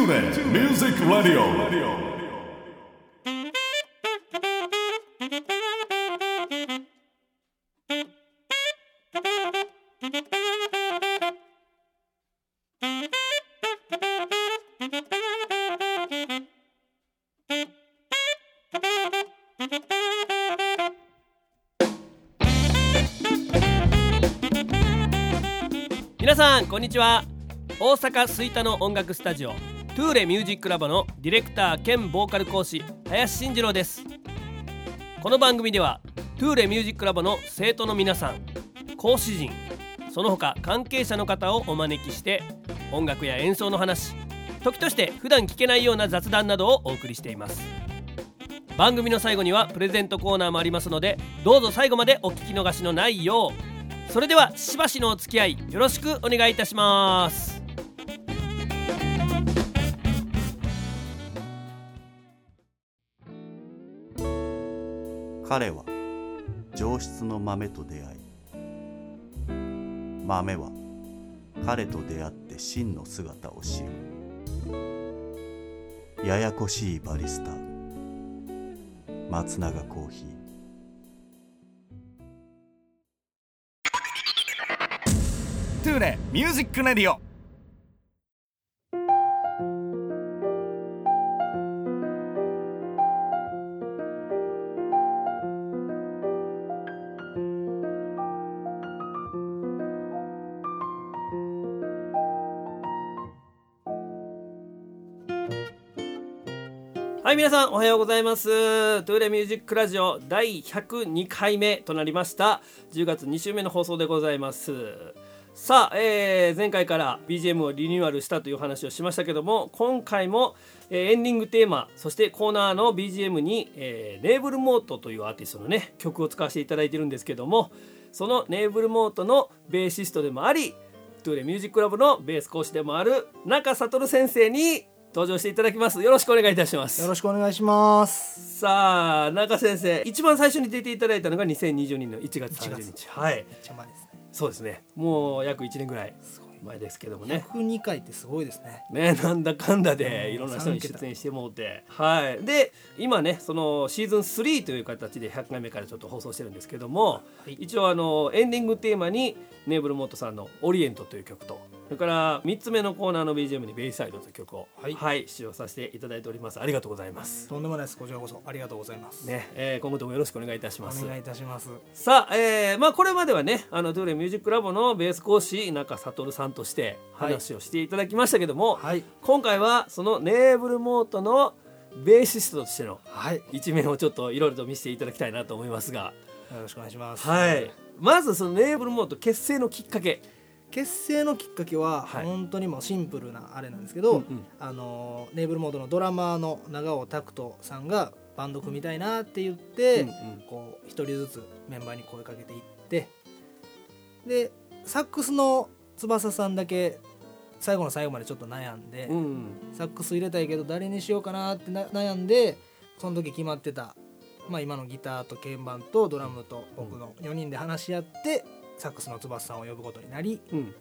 TuneIn Music Radio. 皆さんこんにちは大阪吹田の音楽スタジオトゥーレミュージックラボのディレクター兼ボーカル講師林慎次郎です。この番組ではトゥーレミュージックラボの生徒の皆さん講師陣その他関係者の方をお招きして音楽や演奏の話時として普段聞けないような雑談などをお送りしています。番組の最後にはプレゼントコーナーもありますのでどうぞ最後までお聞き逃しのないよう。それではしばしのお付き合いよろしくお願いいたします。彼は上質の豆と出会い豆は彼と出会って真の姿を知る。ややこしいバリスタ松永コーヒー。トゥーレミュージックレディオ。皆さんおはようございます。トゥーレミュージックラジオ第102回目となりました。10月2週目の放送でございます。さあ、えー前回から BGM をリニューアルしたという話をしましたけども今回も、えーエンディングテーマそしてコーナーの BGM に、えーネーブルモートというアーティストのね曲を使わせていただいてるんですけどもそのネーブルモートのベーシストでもありトゥーレミュージックラブのベース講師でもある仲郷先生に登場していただきます。よろしくお願いいたします。よろしくお願いします。さあ中先生一番最初に出ていただいたのが2020年の1月30日。はい。めっちゃ前ですね。そうですね。もう約1年ぐらい前ですけどもね。102回ってすごいですね。ねなんだかんだでうん。いろんな人に出演してもうて。はい。で今ねそのシーズン3という形で100回目からちょっと放送してるんですけども、はい。一応あのエンディングテーマにネーブルモートさんの「オリエント」という曲とそれから3つ目のコーナーの BGM に「ベイサイド」という曲をはい出場させていただいておりますありがとうございますとんでもないです。こちらこそありがとうございます。ね、えー今後ともよろしくお願いいたしおます願いいたします。さあ、えーまあこれまではねあのトゥーレミュージックラボのベース講師中悟さんとしてはい話をしていただきましたけども、はい今回はそのネーブルモートのベーシストとしてのはい。よ一面をちょっといろいろと見せていただきたいなと思いますが、ろしくお願いします。はい、まずそのネーブルモート結成のきっかけ結成のきっかけははい。本当にもうシンプルなあれなんですけど、うんうん。あのネーブルモードのドラマーの長尾拓人さんがバンド組みたいなって言って、うんうん。こう一人ずつメンバーに声かけていってでサックスの翼さんだけ最後の最後までちょっと悩んで、うんサックス入れたいけど誰にしようかなってな悩んでその時決まってた、まあ、今のギターと鍵盤とドラムと僕の4人で話し合って、サックスの翼さんを呼ぶことになりうん。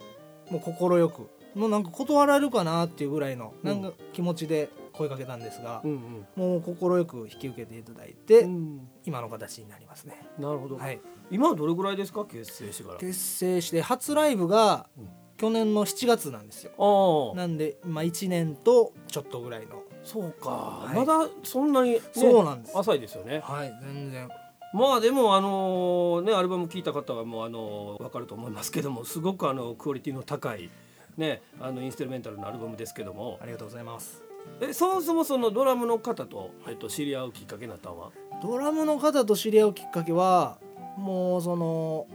もう快くもうなんか断られるかなっていうぐらいのうん。なんか気持ちで声かけたんですが、うんもう快く引き受けていただいて、うん。今の形になりますね。なるほど、はい、今はどれぐらいですか？結成してから。結成して初ライブがうん去年の7月なんですよ。なんで、まあ、1年とちょっとぐらいの、そうか、はい。まだそんなに、ね、そうなんです。浅いですよね。はい、全然まあでもあのねアルバム聴いた方はもうあの分かると思いますけどもすごくあのクオリティの高いねあのインストゥルメンタルのアルバムですけども。ありがとうございます。えそもそもそのドラムの方と、えっと、知り合うきっかけになったのは？ドラムの方と知り合うきっかけはもうその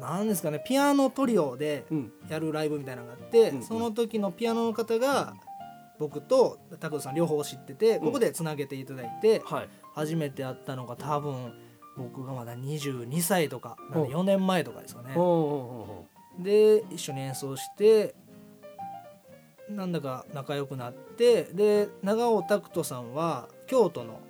なんですかねピアノトリオでうん。やるライブみたいなのがあって、うんその時のピアノの方が僕と拓人さん両方知っててここでつなげていただいて、はい。初めて会ったのが多分僕がまだ22歳とかなんでうん。4年前とかですかね。で一緒に演奏してなんだか仲良くなってで長尾拓人さんは京都の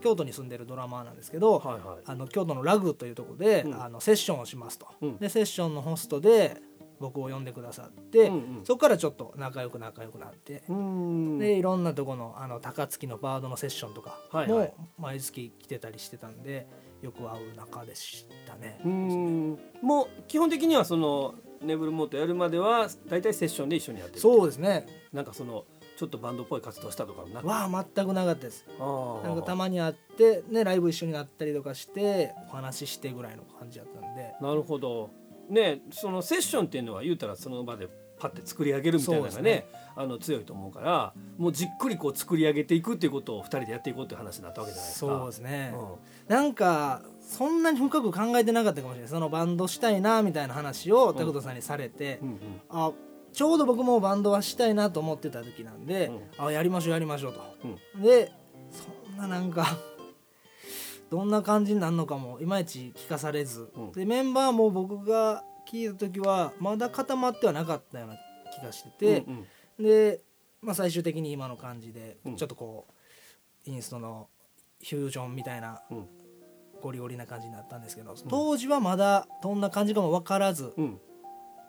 京都に住んでるドラマーなんですけど、はいはい。あの京都のラグというところで、うん。あのセッションをしますと、うん。でセッションのホストで僕を呼んでくださって、うんうんそこからちょっと仲良く仲良くなって、うん。でいろんなとこのあの高槻のバードのセッションとかはいはい。も毎月来てたりしてたんでよく会う仲でしたね。うん。もう基本的にはそのネブルモートやるまでは大体セッションで一緒にやってるそうですね。なんかそのちょっとバンドっぽい活動したとかもなく。は全くなかったです。あー。なんかたまに会って、ね、ライブ一緒になったりとかしてお話ししてぐらいの感じだったんで。なるほど。ねそのセッションっていうのは言うたらその場でパッて作り上げるみたいなのがねね。あの強いと思うからもうじっくりこう作り上げていくっていうことを二人でやっていこうっていう話になったわけじゃないですか。そうですね、うなんかそんなに深く考えてなかったかもしれないそのバンドしたいなみたいな話を拓人さんにされて、んうん。あちょうど僕もバンドはしたいなと思ってた時なんで、あやりましょうやりましょうと、でそんななんかどんな感じになるのかもいまいち聞かされず、うん。でメンバーも僕が聞いた時はまだ固まってはなかったような気がしてて、うんうんで、まあ、最終的に今の感じでうんちょっとこうインストのフュージョンみたいなうんゴリゴリな感じになったんですけど当時はまだどんな感じかも分からずうん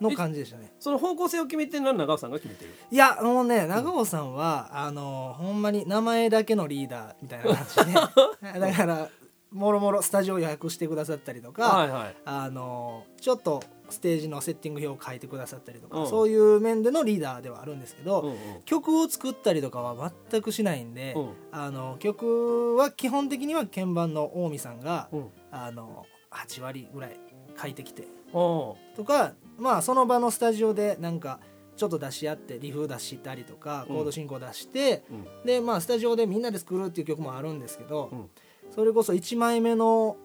の感じでしたね。その方向性を決めてるのは長尾さんが決めてる？いやもうね長尾さんは、あのほんまに名前だけのリーダーみたいな感じで だからもろもろスタジオ予約してくださったりとか、はいはい。あのちょっとステージのセッティング表を書いてくださったりとか、うん。そういう面でのリーダーではあるんですけど、うんうん。曲を作ったりとかは全くしないんで、うん。あの曲は基本的には鍵盤の近江さんが、うん。あの8割ぐらい書いてきておとかまあその場のスタジオでなんかちょっと出し合ってリフ出したりとかうん。コード進行出して、うん。でまあスタジオでみんなで作るっていう曲もあるんですけど、うん。それこそ1枚目の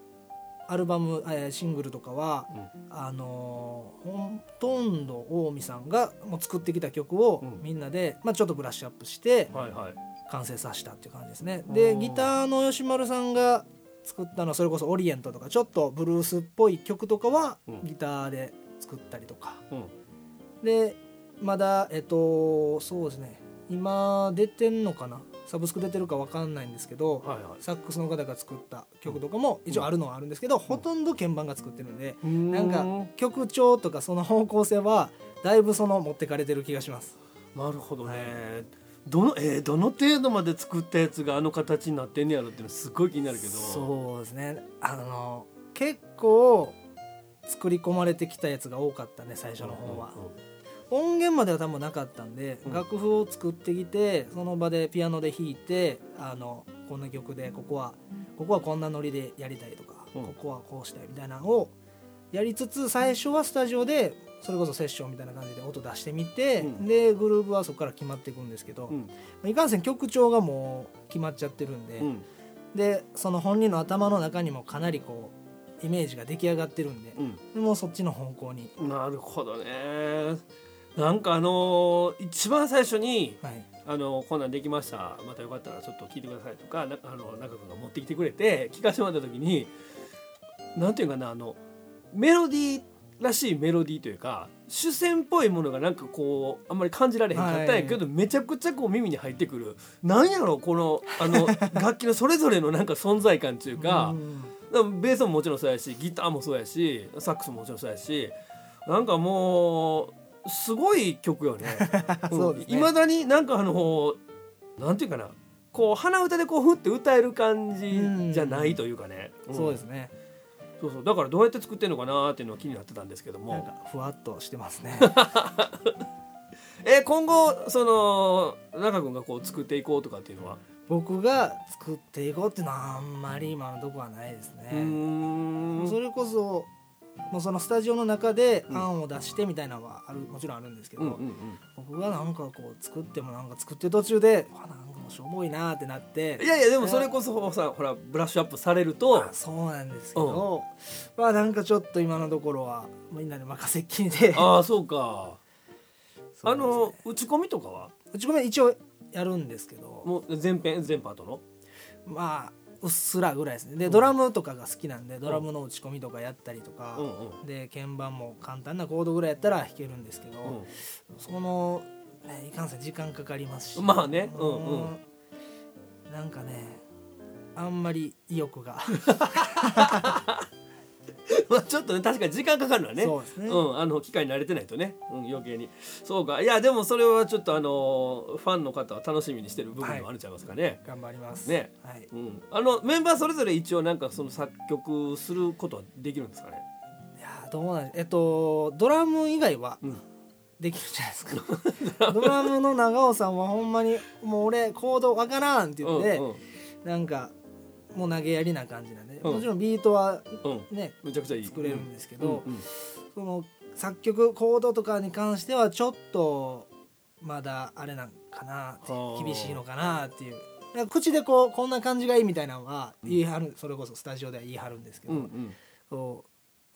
アルバム、えーシングルとかは、うん。あのーほとんど近江さんがもう作ってきた曲をうん。みんなで、まあ、ちょっとブラッシュアップしてはいはい。完成させたっていう感じですね。おー。でギターの吉丸さんが作ったのはそれこそオリエントとかちょっとブルースっぽい曲とかはうん。ギターで作ったりとか、うん。でまだえっとそうですね。今出てんのかな？サブスク出てるかわかんないんですけど、はいはい。サックスの方が作った曲とかも一応あるのはあるんですけど、ほとんど鍵盤が作ってるんで、ななんか曲調とかその方向性はだいぶその持ってかれてる気がします。なるほどね。どのえーどの程度まで作ったやつがあの形になってんねやろっていうのすごい気になるけど。そうですねあの結構作り込まれてきたやつが多かったね最初の方は、音源までは多分なかったんで、うん。楽譜を作ってきてその場でピアノで弾いてあのこんな曲でここはここはこんなノリでやりたいとか、うん。ここはこうしたいみたいなのをやりつつ最初はスタジオでそれこそセッションみたいな感じで音出してみて、うん。でグルーブはそこから決まっていくんですけど、うん。いかんせん曲調がもう決まっちゃってるんで、うん。でその本人の頭の中にもかなりこうイメージが出来上がってるんで、でもうそっちの方向に、うん。なるほどね。なんかあのー一番最初にはい、あのこんなんできました。またよかったらちょっと聞いてくださいとかなあの中君が持ってきてくれて聞かせてもらった時になんていうかなあのメロディーらしいメロディーというか主戦っぽいものがなんかこうあんまり感じられへんかったんやけど、めちゃくちゃこう耳に入ってくる。なんやろこのあの 楽器のそれぞれのなんか存在感というかベースももちろんそうやしギターもそうやしサックスももちろんそうやしなんかもうすごい曲よね。いまだになんかあのなんていうかな。こう鼻歌でこうふって歌える感じじゃないというかね、ん。そうですね。そうそう。だからどうやって作ってるのかなっていうのが気になってたんですけどなんもかふわっとしてますね。え今後その中君がこう作っていこうとかっていうのは？僕が作っていこうっていうのはあんまり今のとこはないですね。ん。それこそもうそのスタジオの中でうん。案を出してみたいなのはあるもちろんあるんですけど、うんうんうん。僕がなんかこう作ってもなんか作ってる途中であなんかもうしょぼいなってなっていやいやでもそれこそさほらブラッシュアップされるとあそうなんですけど、まあなんかちょっと今のところはみんなで任せっきりで。ああそうか。あそうね。の打ち込みとかは？打ち込みは一応やるんですけど。もう全編？全パートの？まあうっすらぐらいですね。でドラムとかが好きなんでドラムの打ち込みとかやったりとか、うんうん。で鍵盤も簡単なコードぐらいやったら弾けるんですけど、うその、ね、いかんせん時間かかりますし。まあね。うんうん。なんかねあんまり意欲が まあちょっとね確かに時間かかるのはね。そうですね。ん、あの機械に慣れてないとね、うん、余計に。そうか。いやでもそれはちょっとあのファンの方は楽しみにしてる部分もあるんちゃいますかね、頑張ります。ね。はい。うん、あのメンバーそれぞれ一応なんかその作曲することはできるんですかね？いやーどうなんえっとドラム以外はうん。できるじゃないですか、ドラムの長尾さんはほんまにもう俺コードわからんって言って、うんうん。なんかもう投げやりな感じなんで、うん。もちろんビートはうん。ねめちゃくちゃいい。作れるんですけど、うんうん。その作曲コードとかに関してはちょっとまだあれなんかな厳しいのかなっていう。口でこうこんな感じがいいみたいなのは言い張る、それこそスタジオでは言い張るんですけど、うんうん。こ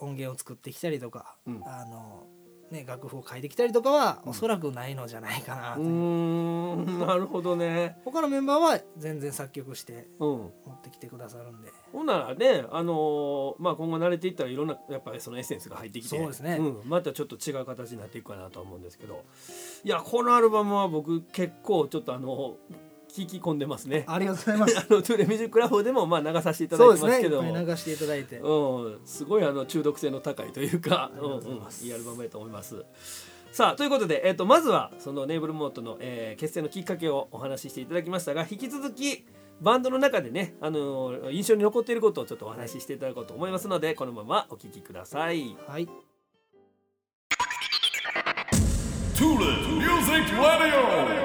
う音源を作ってきたりとか、うん。あのね、楽譜を書いてきたりとかはうん。おそらくないのじゃないかなとう。んなるほどね。他のメンバーは全然作曲してうん。持ってきてくださるんで。ほんならね、あのーまあ、今後慣れていったらいろんなやっぱりそのエッセンスが入ってきて。そうですね。ん、またちょっと違う形になっていくかなとは思うんですけど。いやこのアルバムは僕結構ちょっとあの聞き込んでますね。あありがとうございます。のトゥーレミュージックラボでもまあ流させていただいいてますけどっぱい流していただいて、うん、すごいあの中毒性の高いというか、ありがとうございいいアルバムだと思います。さあということで、えっとまずはそのネーブルモートの、えー結成のきっかけをお話ししていただきましたが引き続きバンドの中でね、あのー印象に残っていることをちょっとお話ししていただこうと思いますのでこのままお聞きください。はい。Tulip Music Radio. はいそれで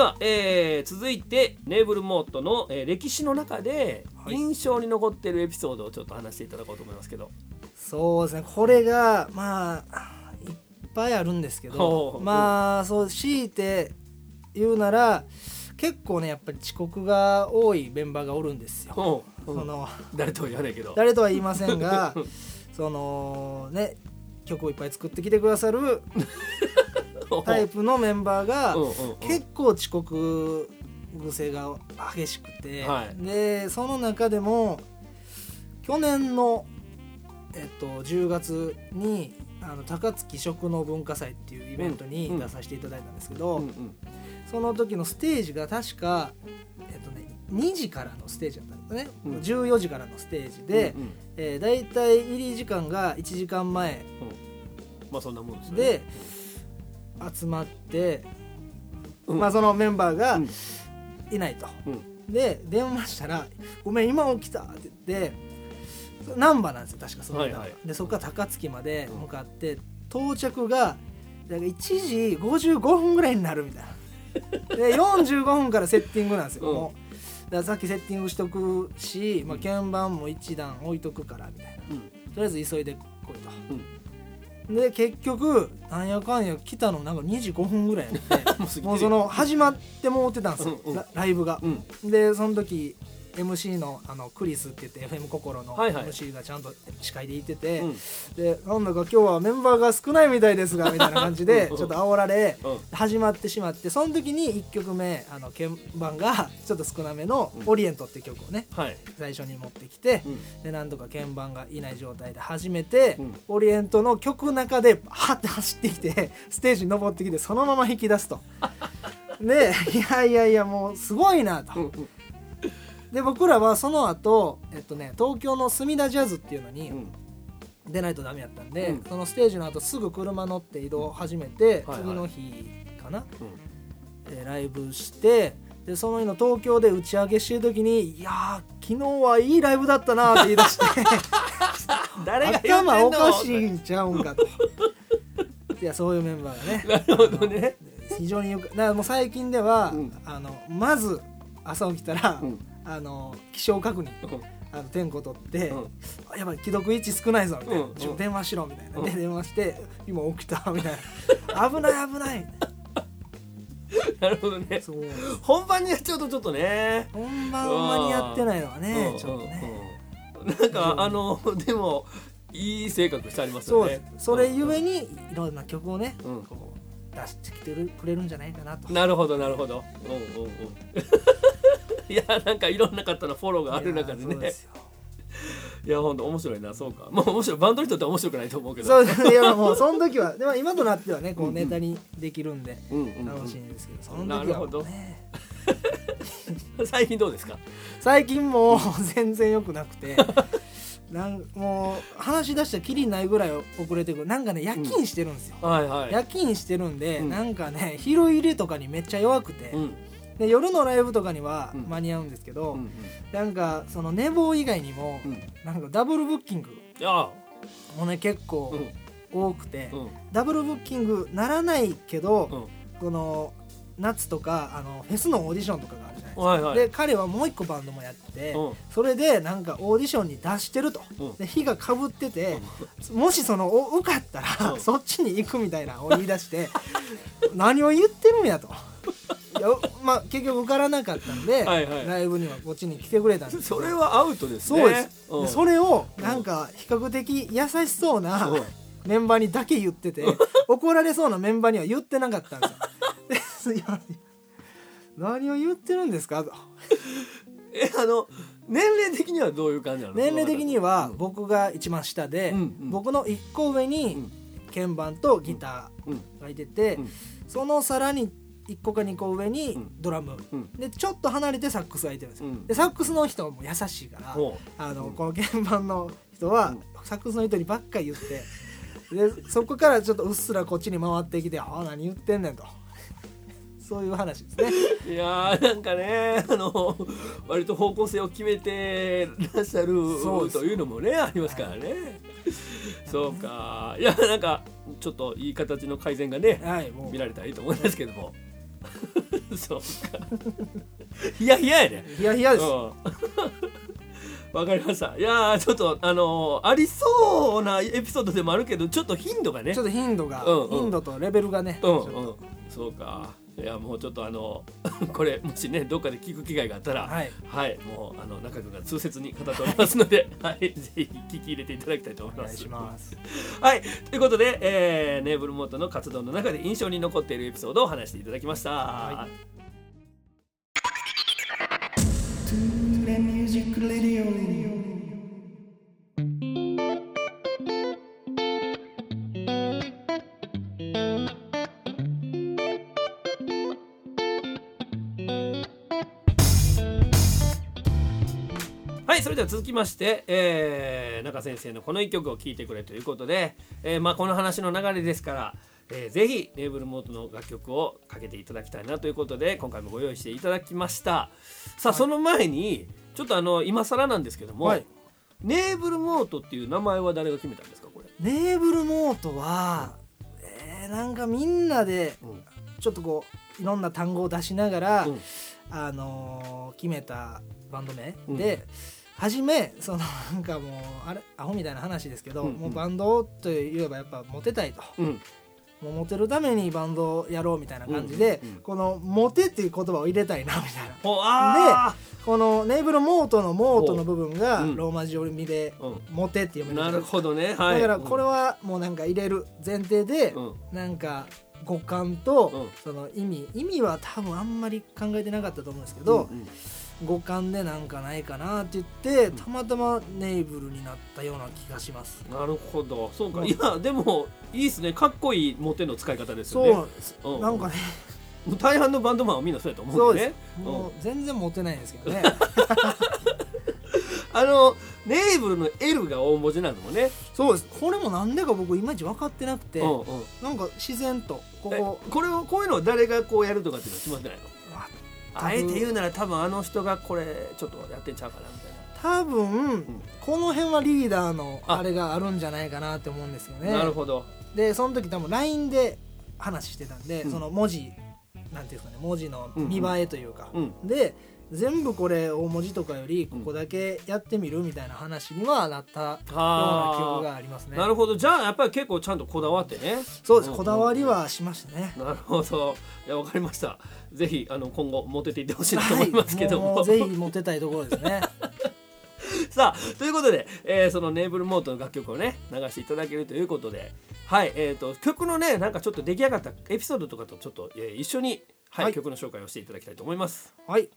は、えー続いてネーブルモートの、えー歴史の中ではい印象に残っているエピソードをちょっと話していただこうと思いますけど。そうですねこれがまあいっぱいあるんですけほどうまあそう強いて言うなら結構ねやっぱり遅刻が多いメンバーがおるんですよ。うんその誰とは言わないけど。誰とは言いませんが そのね曲をいっぱい作ってきてくださる タイプのメンバーがうんうんうん。結構遅刻癖が激しくて、はい。でその中でも去年の、えっと、10月にあの高槻食の文化祭っていうイベントにうん出させていただいたんですけど、うんうん。その時のステージが確か、えっとね、2時からのステージだったんですね、うん。14時からのステージで、うんうん。えー、大体入り時間が1時間前まあそんなもんですよね。で集まって、うん。まあ、そのメンバーがうん。いないと、うん。で電話したら「ごめん今起きた」って言って難波なんですよ確かその時は、はいはい。でそこから高槻まで向かって、到着がだから1時55分ぐらいになるみたいな。で45分からセッティングなんですよ、うん。もうだからさっきセッティングしとくし、まあ、鍵盤も一段置いとくからみたいな。うん。とりあえず急いで来いと、で結局なんやかんや来たのなんか2時5分ぐらいやって もうその始まってもうてたんですよ、うんうん。ラライブが、うん。でその時 MC のあのクリスって言って FM 心のはいはい。MC がちゃんと司会でいてて、うん。でなんだか今日はメンバーが少ないみたいですがみたいな感じでうん。ちょっと煽られうん。始まってしまってその時に1曲目あの鍵盤がちょっと少なめの「オリエント」っていう曲をねはい。最初に持ってきて、うん。でなんとか鍵盤がいない状態で始めて、うん。オリエントの曲の中でハッて走ってきてステージに登ってきてそのまま引き出すと。でいやいやいやもうすごいなと。うんうんで僕らはその後、えっとね東京の隅田ジャズっていうのにうん。出ないとダメやったんで、うん。そのステージの後すぐ車乗って移動を始めて、はいはい。次の日かな、うん。えーライブしてでその日の東京で打ち上げしてる時に「いやー昨日はいいライブだったな」って言い出して。誰が頭おかしいんちゃうんかと。いやそういうメンバーがね。なるほどね。非常によくだからもう最近では、うん。あのまず朝起きたら、うんあの気象確認。うん。あの点呼取って、うん。あやばい既読位置少ないぞみたいな、うん。ちょ電話しろみたいな、うん。で電話して今起きたみたいな。危ない危ない。なるほどね。そう。本番にやっちゃうとちょっとね。本番間にやってないのはねうん。ちょっとね、うん。なんかあのでもいい性格してありますよね。それゆえにいろんな曲をね、うん。こう出してきてるくれるんじゃないかなと。なるほどなるほど。うんうんうんいやなんかいろんな方のフォローがある中でね。いや本当面白いなそうか。まあ面白い。バンドにとっては面白くないと思うけど。そういやもうその時はでも今となってはねこうネタにできるんでうんうんうん。楽しいんですけどその時はなるほど。もうね最近どうですか？最近もう全然良くなくてなんもう話し出したらきりないぐらい遅れてくる。なんかね夜勤してるんですよ、はいはい。夜勤してるんで、うん。なんかね拾い入れとかにめっちゃ弱くて、うんで夜のライブとかにはうん。間に合うんですけど、うんなんかその寝坊以外にも、うん。なんかダブルブッキングもね結構うん。多くて、うん。ダブルブッキングならないけど、うん。この夏とかあのフェスのオーディションとかがあるじゃないですか、はいはい。で彼はもう一個バンドもやってて、うん。それでなんかオーディションに出してると、うん。で日がかぶってて、もしそのお受かったら、うん。そっちに行くみたいなを言い出して何を言ってるんやと。いやまあ結局受からなかったんで、はいはい。ライブにはこっちに来てくれたんです。それはアウトですね。そうです、うん。でそれをなんか比較的優しそうな、う。んメンバーにだけ言ってて 怒られそうなメンバーには言ってなかったんですよ。何を言ってるんですか？と。えあの年齢的にはどういう感じなの？年齢的にはうん。僕が一番下で、うんうん。僕の1個上に鍵盤とギタうん。ーがいてて、うん。そのさらに1個か2個上にうん。ドラム、うん。でちょっと離れてサックスがいてるんですよ、うん。でサックスの人も優しいからほあの、うんこの鍵盤の人は、うん。サックスの人にばっかり言って。でそこからちょっとうっすらこっちに回ってきて「ああ何言ってんねん」と。そういう話ですね。ういやーなんかねあの割と方向性を決めてらっしゃるというのもねありますからね、そうか。いやなんかちょっといい形の改善がねはい見られたらいいと思いますけども そうか。いやいややね。ヒヤヒヤです、うん。わかりました。いやーちょっとあのーありそうなエピソードでもあるけどちょっと頻度がね。ちょっと頻度が、うんうん。頻度とレベルがね、うんうん。ちょっとそうかいやもうちょっとあの これもしねどっかで聞く機会があったらはいはい、もうあの中君が痛切に語っておりますので、はい、ぜひ聞き入れていただきたいと思います。お願いします。はい、ということで、えーネーブルモートの活動の中で印象に残っているエピソードを話していただきました。ははい、それでは続きまして、えー中先生のこの一曲を聴いてくれということで、えーまあ、この話の流れですから、えーぜひネーブルモートの楽曲をかけていただきたいなということで今回もご用意していただきました。さあ、その前にちょっとあの今更なんですけども、はい。ネーブルモートっていう名前は誰が決めたんですかこれ、ネーブルモートは、えーなんかみんなでうん。ちょっとこういろんな単語を出しながら、うん。あのー決めたバンド名、うん。で初めそのなんかもうあれ？アホみたいな話ですけど、うんうん。もうバンドといえばやっぱモテたいと。うん。もうモテるためにバンドをやろうみたいな感じで、うんうんうん。この「モテ」っていう言葉を入れたいなみたいな。ほあこのネーブルモートのモートの部分がうんローマ字読みでー、うん「モテ」って読めるなるほどね、はい、だからこれはもうなんか入れる前提で、うん。なんか五感とうん。その意味意味は多分あんまり考えてなかったと思うんですけど、うんうん五感でなんかないかなって言ってたまたまネイブルになったような気がします。なるほど。そうか。うん。いやでもいいですね。かっこいいモテの使い方ですよね。そううん。なんかね。大半のバンドマンはみんなそうやと思そううんででねす、もう全然モテないんですけどね。あのネイブルの L が大文字なのもね、そうです。これもなんでか僕いまいち分かってなくて、うんうん。なんか自然とこえここれをこういうのを誰がこうやるとかっていうのは決まってないの？ああえて言うなら多分あの人がこれちょっとやってんちゃうかなみたい多分、この辺はリーダーのああれがあるんじゃないかなって思うんですよね。な、なるほど。でその時多分 LINE で話してたんで、うん。その文字なんていうんですかね文字の見栄えというか、うん。で全部これ大文字とかよりここだけやってみるみたいな話にはなったような記憶はがありますね。なるほど。じゃあやっぱり結構ちゃんとこだわってね。そうです、ん。こだわりはしましたね、なるほど。いやわかりましたぜひあの今後モテていってほしいなと思いますけども,、はい、もうぜひモテたいところですね。さあということで、えーそのネーブルモートの楽曲をね流していただけるということで。はいえー、と曲のねなんかちょっと出来上がったエピソードとかとちょっと、えー一緒に、はいはい。曲の紹介をしていただきたいと思います。はい。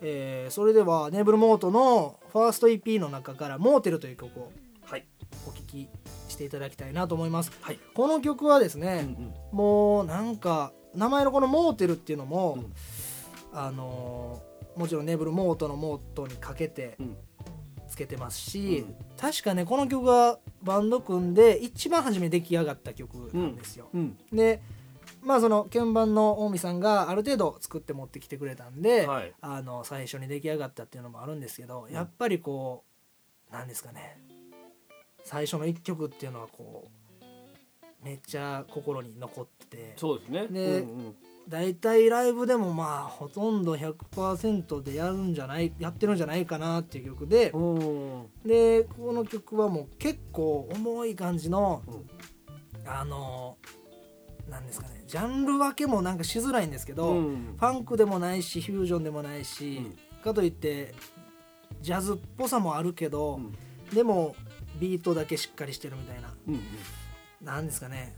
えーそれではネーブルモートのファースト EP の中から「モーテル」という曲をはい。お聴きしていただきたいなと思います。はい。この曲はですうんうね、ん。もうなんか名前のこの「モーテル」っていうのも、うん。あのーもちろんネーブルモートのモートにかけてうん。つけてますし、うん。確かねこの曲がバンド組んで一番初め出来上がった曲なんですよ。うん。でまあその鍵盤の近江さんがある程度作って持ってきてくれたんで、はい。あの最初に出来上がったっていうのもあるんですけど、やっぱりこうなんですかね最初の一曲っていうのはこうめっちゃ心に残ってて。そうですね。でうんうん。大体ライブでもまあほとんど100%でやるんじゃないやってるんじゃないかなっていう曲で、うん。でこの曲はもう結構重い感じの、うん。あのなんですかね。ジャンル分けもなんかしづらいんですけど、うん。ファンクでもないしフュージョンでもないし、うん。かといってジャズっぽさもあるけど、うん。でもビートだけしっかりしてるみたいな。うんなんですかね。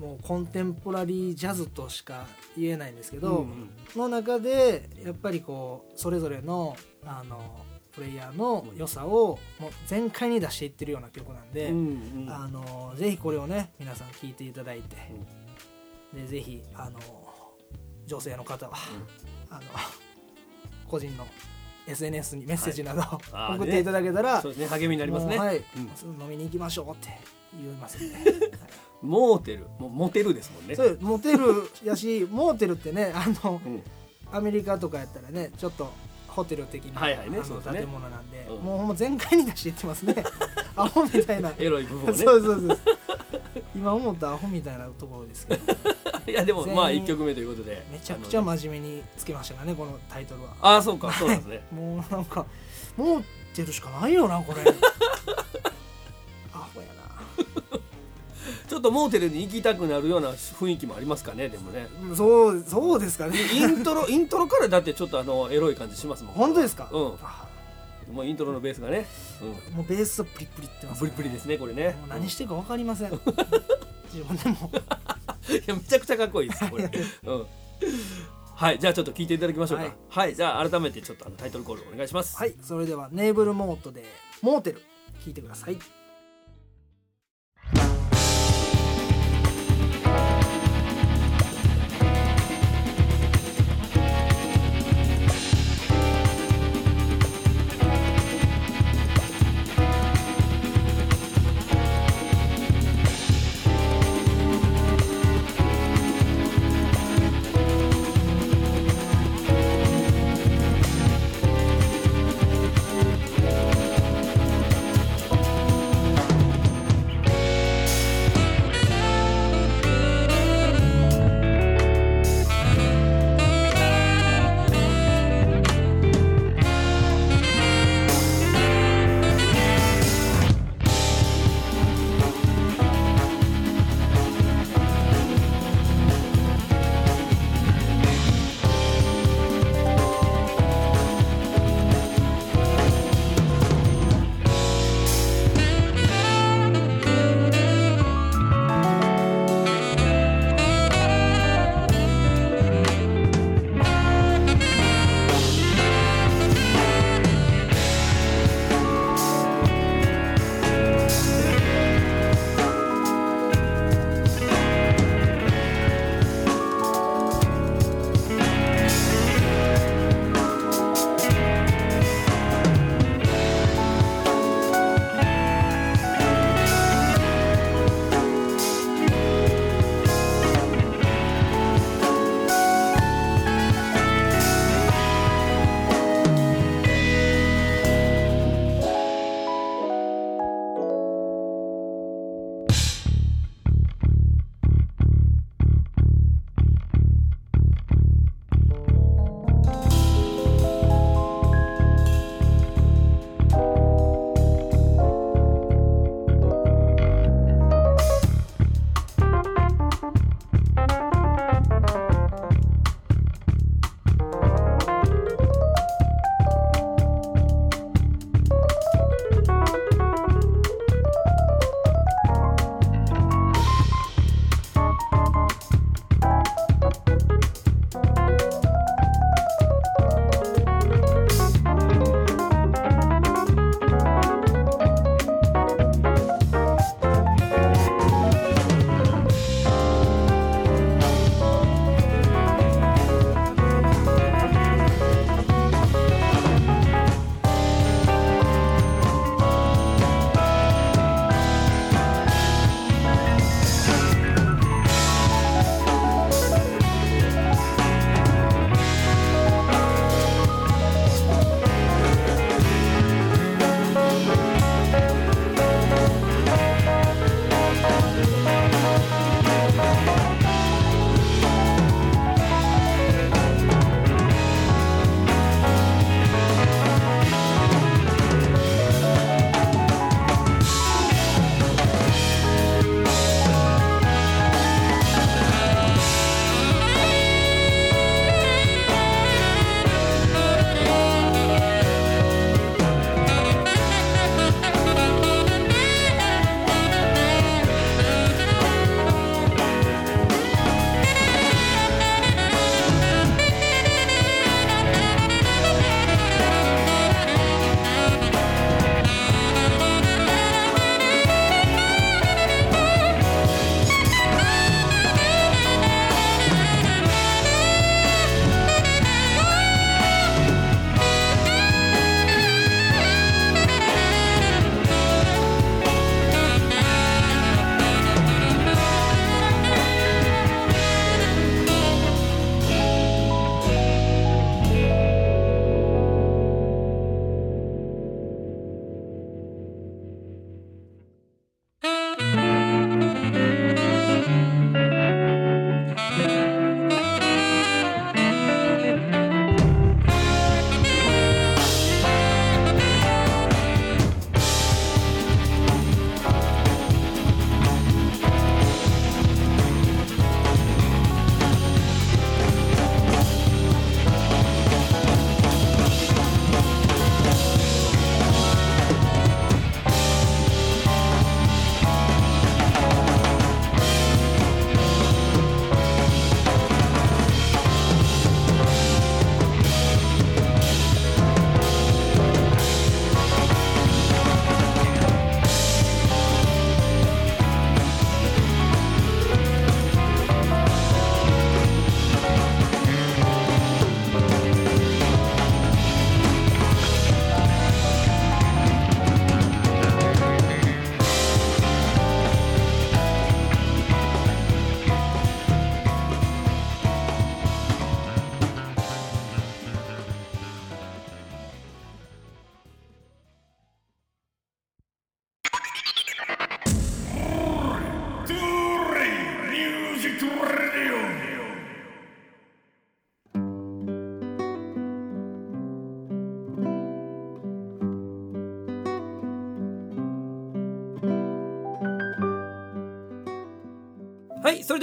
もうコンテンポラリージャズとしか言えないんですけど、うんうん。の中でやっぱりこうそれぞれのあのプレイヤーの良さをもう全開に出していってるような曲なんで、うんうん。あのぜひこれをね皆さん聴いていただいて、でぜひあの女性の方は、あの個人の SNS にメッセージなど、あー送っていただけたら、そうですね。励みになりますね。もうはい、うん。飲みに行きましょうって言いますんで、モーテル。もうモテるですもんね。そうモテるやし モーテルってねあのうん。アメリカとかやったらねちょっとホテル的な、はいはいね建物なんで、うん。もうほんま全開に出していってますね。アホみたいな。エロい部分をね。そうそうそう。今思ったアホみたいなところですけどいやでもまあ一曲目ということで。めちゃくちゃ真面目につけましたからねこのタイトルは。ああそうかそうなんですね。もうなんかモーテルしかないよなこれ。アホやな。ちょっとモーテルに行きたくなるような雰囲気もありますかねでもね。そうそうですかね。イントロ イントロからだってちょっとあのエロい感じしますもん。本当ですか、うん。あ。もうイントロのベースがね、うもうベースプリプリってまん、す、プリプリですねこれね。もう何してるか分かりません自分でも。いやめちゃくちゃかっこいいですこれ、うん、はいじゃあちょっと聞いていただきましょうか。ははいい、じゃあ改めてちょっとあのタイトルコールお願いします。はいそれではネーブルモートでモーテル聞いてください「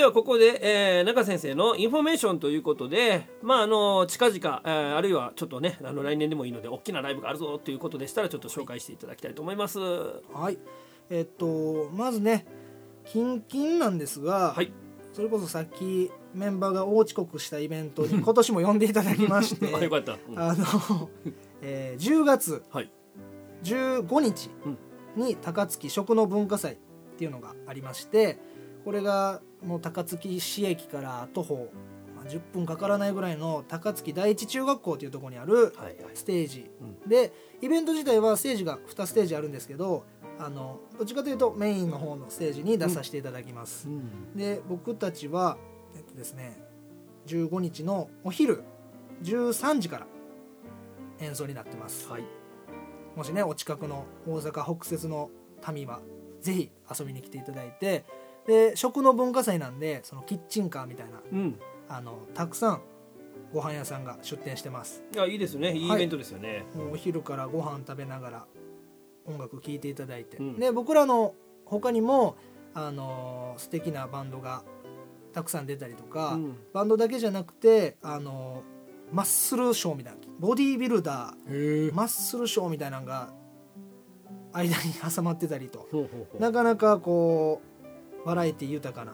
ではここで、えー、中先生のインフォメーションということでまああの近々、えー、あるいはちょっとねあの来年でもいいので大きなライブがあるぞということでしたらちょっと紹介していただきたいと思います。はい。えっとまずねキンキンなんですが、はい。それこそさっきメンバーが大遅刻したイベントに今年も呼んでいただきまして あよかった、うん。あの、えー10月はい。15日に高槻食の文化祭っていうのがありましてこれがもう高槻市駅から徒歩まあ10分かからないぐらいの高槻第一中学校っていうところにあるはいはい。ステージ。でイベント自体はステージが2ステージあるんですけどあのどっちかというとメインの方のステージに出させていただきます、うん。で僕たちはえっとですね15日のお昼13時から演奏になってます。はい。もしねお近くの大阪北摂の民はぜひ遊びに来ていただいてで食の文化祭なんでそのキッチンカーみたいなうん。あのたくさんご飯屋さんが出店してます。いやいいですね。い。いイベントですよね、もうお昼からご飯食べながら音楽聴いていただいて、うん。で僕らの他にもあの素敵なバンドがたくさん出たりとか、うん。バンドだけじゃなくてあのマッスルショーみたいなボディービルダーマッスルショーみたいなのが間に挟まってたりと。なかなかこうバラエティ豊かな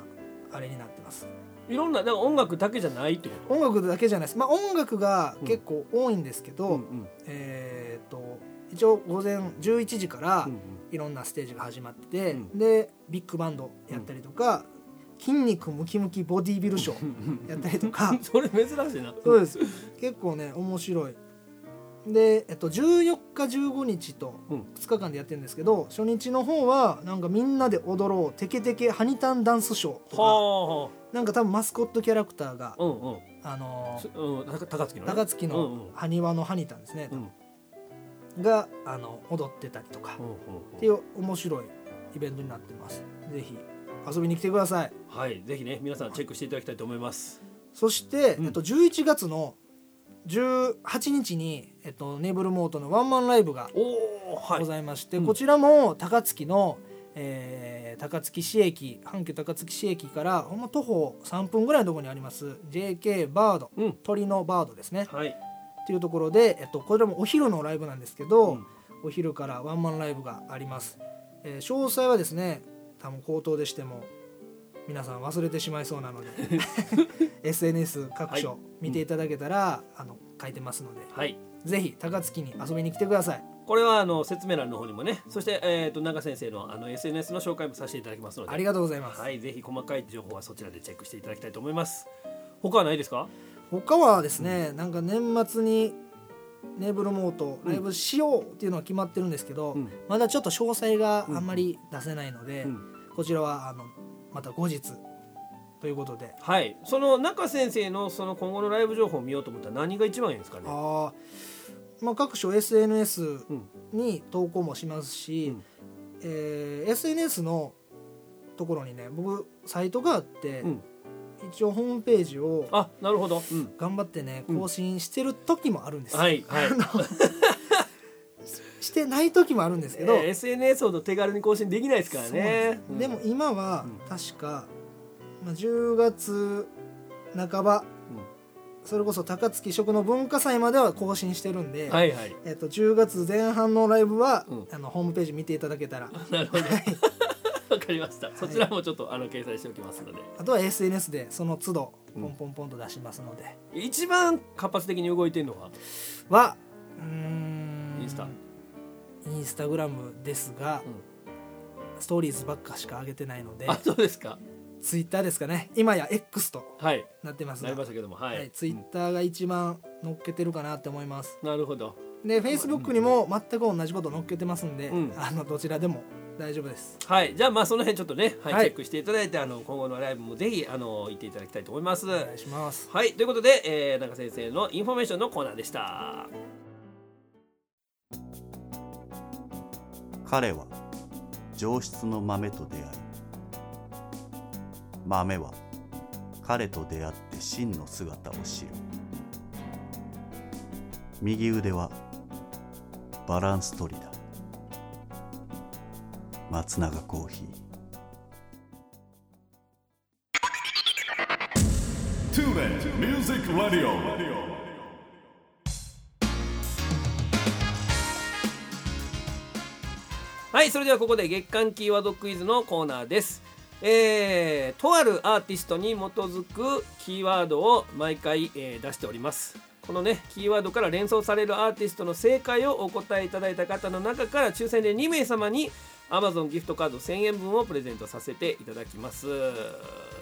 あれになってます。いろんなだから音楽だけじゃないってこと？音楽だけじゃないです。まあ音楽が結構多いんですけど、うん。うんえー、と一応午前11時からうんいろんなステージが始まってて、うん。でビッグバンドやったりとか、筋肉ムキムキボディービルショーやったりとか。それ珍しいな。そうです。結構ね面白いで、えっと、14日15日とうん。2日間でやってるんですけど初日の方はなんかみんなで踊ろうテケテケハニタンダンスショーとか。はあなんか多分マスコットキャラクターが、うんうん。あのーすうん高高槻のね。高槻うんの埴輪のハニタンですねう、んがあの踊ってたりとか、うんうんっていう面白いイベントになってます。ぜひ遊びに来てください。はいぜひね皆さんチェックしていただきたいと思います。そして、うん。えっと、11月の18日に、えっと、ネーブルモートのワンマンライブがございまして、うん。こちらも高槻の、えー高槻市駅阪急高槻市駅からほんま徒歩3分ぐらいのところにあります JK バード、うん。鳥のバードですね。はい。っていうところで、えっと、これもお昼のライブなんですけど、うん。お昼からワンマンライブがあります、えー詳細はですね多分口頭でしても皆さん忘れてしまいそうなので SNS 各所はい。見ていただけたら、あの書いてますので。はいぜひ高槻に遊びに来てください。これはあの説明欄の方にもねそして、えー、と中先生のあの SNS の紹介もさせていただきますので。ありがとうございます、はいぜひ細かい情報はそちらでチェックしていただきたいと思います。他はないですか？他はですねなんか年末にネーブルモートライブしようっていうのは決まってるんですけど、うん。まだちょっと詳細があんまり出せないので、うん。こちらはあのまた後日ということで。はい。その中先生のその今後のライブ情報を見ようと思ったら何が一番いいんですかね？あー。まあ各所 SNS うん。に投稿もしますし、うん。えー SNS のところにね僕サイトがあって、うん。一応ホームページをあなるほど、うん、頑張ってねうん。更新してる時もあるんです、はいはい。あのしてない時もあるんですけど、えー SNS ほど手軽に更新できないですからね。すでも今はうん。確か、まあ、10月半ば、それこそ高槻食の文化祭までは更新してるんで、はいはい。えっと10月前半のライブは、うん。あのホームページ見ていただけたら。なるほど。わかりました。そちらもちょっとあの掲載しておきますので。あとは SNS でその都度うん。ポンポンポンと出しますので、一番活発的に動いてるのは？はうーん。インスタ。インスタグラムですが、ストーリーズばっかしか上げてないので。あそうですかツイッターですかね。今や X とはい。なってますが。なりましたけどもはい、はい、ツイッターが一番載っけてるかなって思います。うんなるほど。で Facebook にも全く同じこと載っけてますんで、うん。あのどちらでも大丈夫です。はい。じゃあまあその辺ちょっとね、はいはい。チェックしていただいてあの今後のライブもぜひあの行っていただきたいと思います。お願いします。はい。ということで、えー、中先生のインフォメーションのコーナーでした。彼は上質の豆と出会い豆は彼と出会って真の姿を知る。右腕はバランス取りだ。松永コーヒー。TuneIn Music Radio. はいそれではここで月間キーワードクイズのコーナーですえーとあるアーティストに基づくキーワードを毎回、えー出しております。このねキーワードから連想されるアーティストの正解をお答えいただいた方の中から抽選で2名様に Amazon ギフトカード1000円分をプレゼントさせていただきます。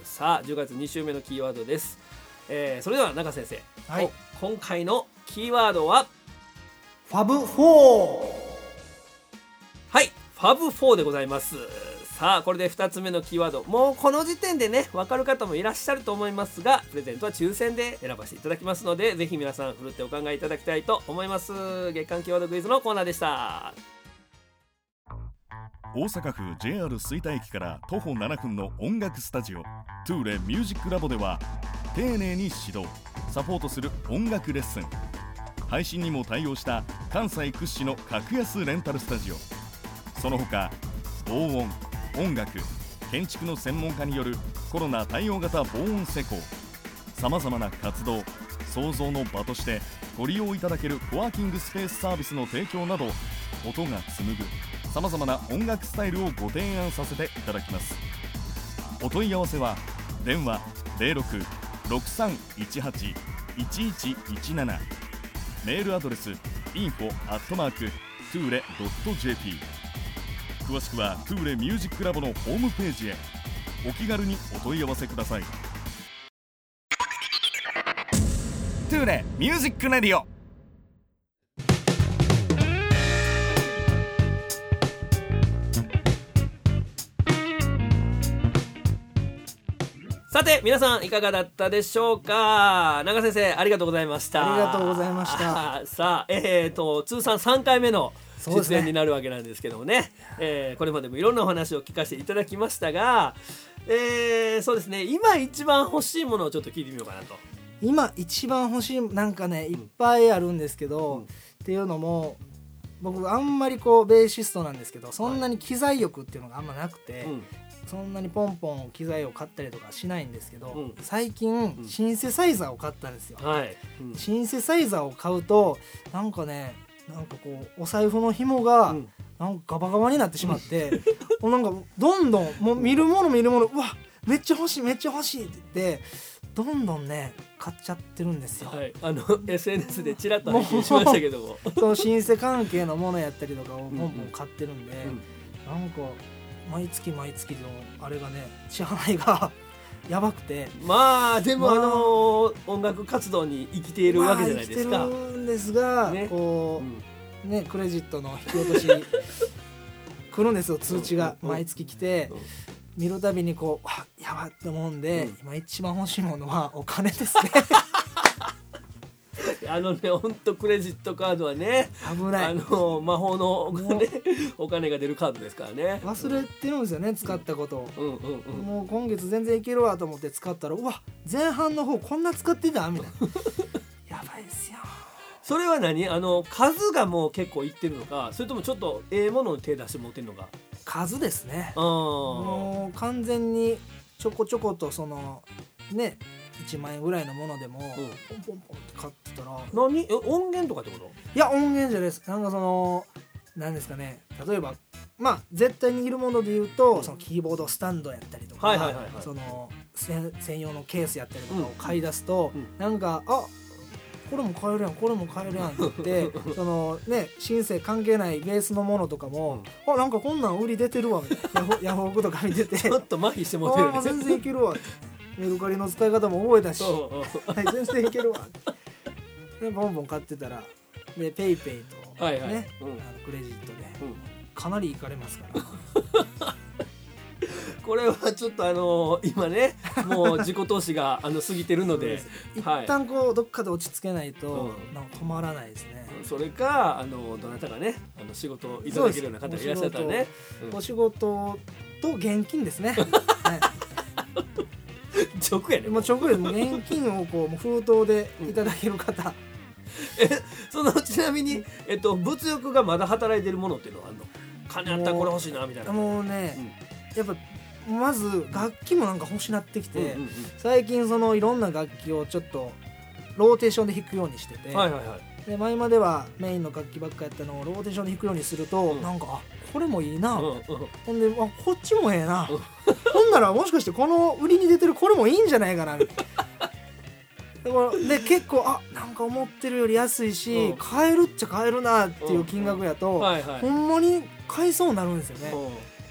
さあ10月2週目のキーワードです、えーそれでは中先生、はい。お今回のキーワードは？ファブ4はい、ファブ4でございます。さあ、これで2つ目のキーワード。もうこの時点でね、分かる方もいらっしゃると思いますが、プレゼントは抽選で選ばせていただきますので、ぜひ皆さん、ふるってお考えいただきたいと思います。月間キーワードクイズのコーナーでした。大阪府 JR 吹田駅から徒歩7分の音楽スタジオトゥーレミュージックラボでは丁寧に指導サポートする音楽レッスン配信にも対応した関西屈指の格安レンタルスタジオその他防音音楽建築の専門家によるコロナ対応型防音施工。さまざまな活動創造の場としてご利用いただけるコワーキングスペースサービスの提供など音が紡ぐさまざまな音楽スタイルをご提案させていただきます。お問い合わせは電話0663181117メールアドレス info アットマークトゥーレ .jp 詳しくはクーレミュージックラボのホームページへ。お気軽にお問い合わせください。トゥーレミュージックレディオ。さて、皆さん、いかがだったでしょうか？長先生、ありがとうございました。ありがとうございました。さあ、えーと、通算3回目の出演になるわけなんですけどもね、えーこれまでもいろんなお話を聞かせていただきましたが、えーそうですね、今一番欲しいものをちょっと聞いてみようかなと。今一番欲しいなんかねいっぱいあるんですけど、うん。っていうのも僕あんまりこうベーシストなんですけどそんなに機材欲っていうのがあんまなくて、うんそんなにポンポン機材を買ったりとかしないんですけど、うん。最近ん。シンセサイザーを買ったんですよ、はい。うん。シンセサイザーを買うとなんかねなんかこうお財布の紐がうん。なんかガバガバになってしまって、もうなんかどんどんもう見るもの見るものうわめっちゃ欲しいめっちゃ欲しいって言ってどんどんね買っちゃってるんですよ、はい、あの SNS でちらっと拝見しましたけども、そのシンセ関係のものやったりとかをポンポン買ってるんで、うん。なんか毎月毎月のあれがね支払いが やばくて。まあでも、まああの音楽活動に生きているわけじゃないですか。まあ生きてるんですが、ね。こうん。うねクレジットの引き落とし 来るんですよ通知が。うん。毎月来てうん。見るたびにこうあやばって思うんで、うん。今一番欲しいものはお金ですねあのね、本当クレジットカードはね、危ないあの魔法のお金お金が出るカードですからね。忘れてるんですよね使ったことを。うんうんうん。もう今月全然いけるわと思って使ったらうわ前半の方こんな使ってたみたいな やばいですよそれは何？あの数がもう結構いってるのか、それともちょっとええものに手出して持ってるのか？数ですねもう完全にちょこちょことそのね1万円ぐらいのものでも、ポンポンポンって買ってたら何？え音源とかってこと？いや音源じゃないです。なんかそのなんですかね。例えばまあ絶対にいるもので言うと、そのキーボードスタンドやったりとか、はいはいはいはい。その専専用のケースやったりとかを買い出すと、うん。なんかあこれも買えるやんこれも買えるやんって そのねシンセ関係ないベースのものとかも、あなんかこんなん売り出てるわみたいな。ヤフオクとか見てて。ちょっと麻痺して持ってるああ全然いけるわメルカリの使い方も覚えたし、はい、全然いけるわでボンボン買ってたらでペイペイと、はいはい。ね、うん。あのクレジットでうん。かなりいかれますから。これはちょっとあの今ねもう自己投資が あの過ぎてるので一はい。旦こうどっかで落ち着けないと、うん。止まらないですね、それかあのどなたかねあの仕事をいただけるような方がいらっしゃったらね。お仕事と現金ですね、はい 直やねもう直で現金をこう封筒でいただける方、そのちなみに、えっと、物欲がまだ働いてるものっていうのはあるの？金あったらこれ欲しいなみたいな、もうね、やっぱまず楽器もなんか欲しなってきて、うんうん最近そのいろんな楽器をちょっとローテーションで弾くようにしてて、うんはいはいはい。で前まではメインの楽器ばっかやったのをローテーションで弾くようにすると、うん。なんかあこれもいいな、うんうん。ほんであこっちもええな、うん。ほんならもしかしてこの売りに出てるこれもいいんじゃないかな。で結構あなんか思ってるより安いし、うん。買えるっちゃ買えるなっていう金額やと、はいはい。ほんまに買いそうになるんですよね、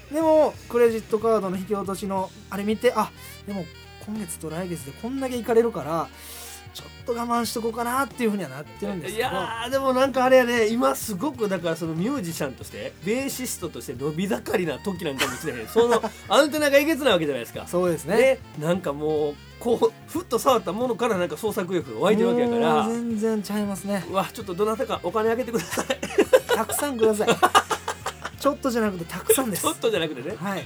うん。でもクレジットカードの引き落としのあれ見てあでも今月と来月でこんだけいかれるからちょっと我慢しとこうかなっていうふうにはなってるんですいけど。やーでもなんかあれやね今すごくだからそのミュージシャンとしてベーシストとして伸び盛りな時なんかもしれへん。そのアンテナがえげつないわけじゃないですか。そうですね。ねなんかもうこうふっと触ったものからなんか創作意欲が湧いてるわけやから。もう全然ちゃいますね。うわちょっとどなたかお金あげてください。たくさんください。ちょっとじゃなくてたくさんです。ちょっとじゃなくてね。はい。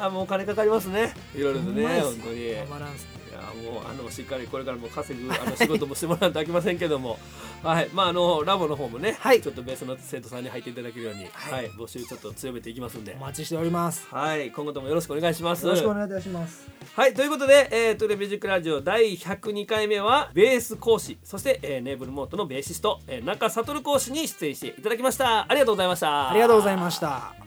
ああもうお金かかりますね。いろいろとねほんまです。本当に。いやたまらんっすもうあのしっかりこれからも稼ぐあの仕事もしてもらわないとあきませんけども。はい。まああのラボの方もね、はい。ちょっとベースの生徒さんに入っていただけるように、ははい。い募集ちょっと強めていきますんで。お待ちしております。はい。今後ともよろしくお願いします。よろしくお願いいたします。はい。ということで、えー、トゥレミュージックラジオ第102回目はベース講師そして、えー、ネーブルモートのベーシスト、えー、中悟講師に出演していただきました。ありがとうございました。ありがとうございました